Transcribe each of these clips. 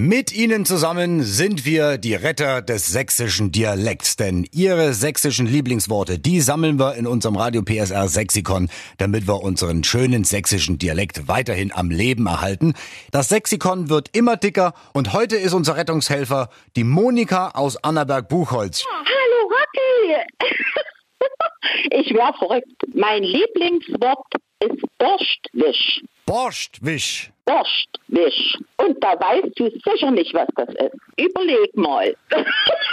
Mit Ihnen zusammen sind wir die Retter des sächsischen Dialekts, denn Ihre sächsischen Lieblingsworte, die sammeln wir in unserem Radio PSR Sexikon, damit wir unseren schönen sächsischen Dialekt weiterhin am Leben erhalten. Das Sexikon wird immer dicker und heute ist unser Rettungshelfer die Monika aus Annaberg-Buchholz. Hallo Rocky! ich wäre verrückt. Mein Lieblingswort ist Borstwisch. Borstwisch. Borstwisch. Und da weißt du sicher nicht, was das ist. Überleg mal.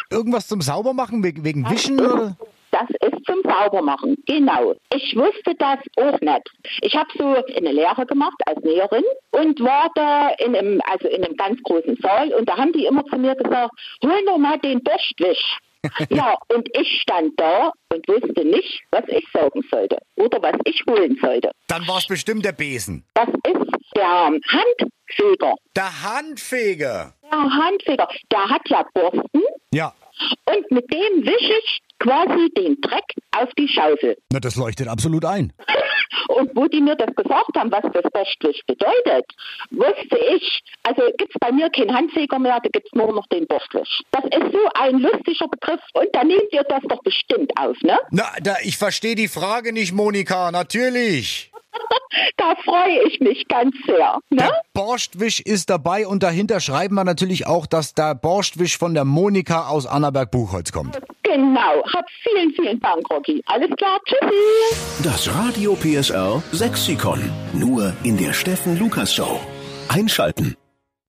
Irgendwas zum Saubermachen wegen, wegen Wischen oder? Das ist zum Saubermachen, genau. Ich wusste das auch nicht. Ich habe so eine Lehre gemacht als Näherin und war da in einem, also in einem ganz großen Saal und da haben die immer zu mir gesagt, hol noch mal den Borstwisch. ja, und ich stand da und wusste nicht, was ich saugen sollte oder was ich holen sollte. Dann war es bestimmt der Besen. Das der Handfeger. Der Handfeger. Der Handfeger, der hat ja Borsten Ja. und mit dem wische ich quasi den Dreck auf die Schaufel. Na, das leuchtet absolut ein. Und wo die mir das gesagt haben, was das Borstwisch bedeutet, wusste ich, also gibt's bei mir keinen Handfeger mehr, da gibt's nur noch den Borstwisch. Das ist so ein lustiger Begriff und da nehmt ihr das doch bestimmt auf, ne? Na, da, ich verstehe die Frage nicht, Monika, natürlich. Da freue ich mich ganz sehr, ne? Der Borstwisch ist dabei und dahinter schreiben wir natürlich auch, dass der Borstwisch von der Monika aus Annaberg-Buchholz kommt. Genau. Hab vielen, vielen Dank, Rocky. Alles klar, tschüssi. Das Radio PSR Sexikon. Nur in der Steffen Lukas Show. Einschalten.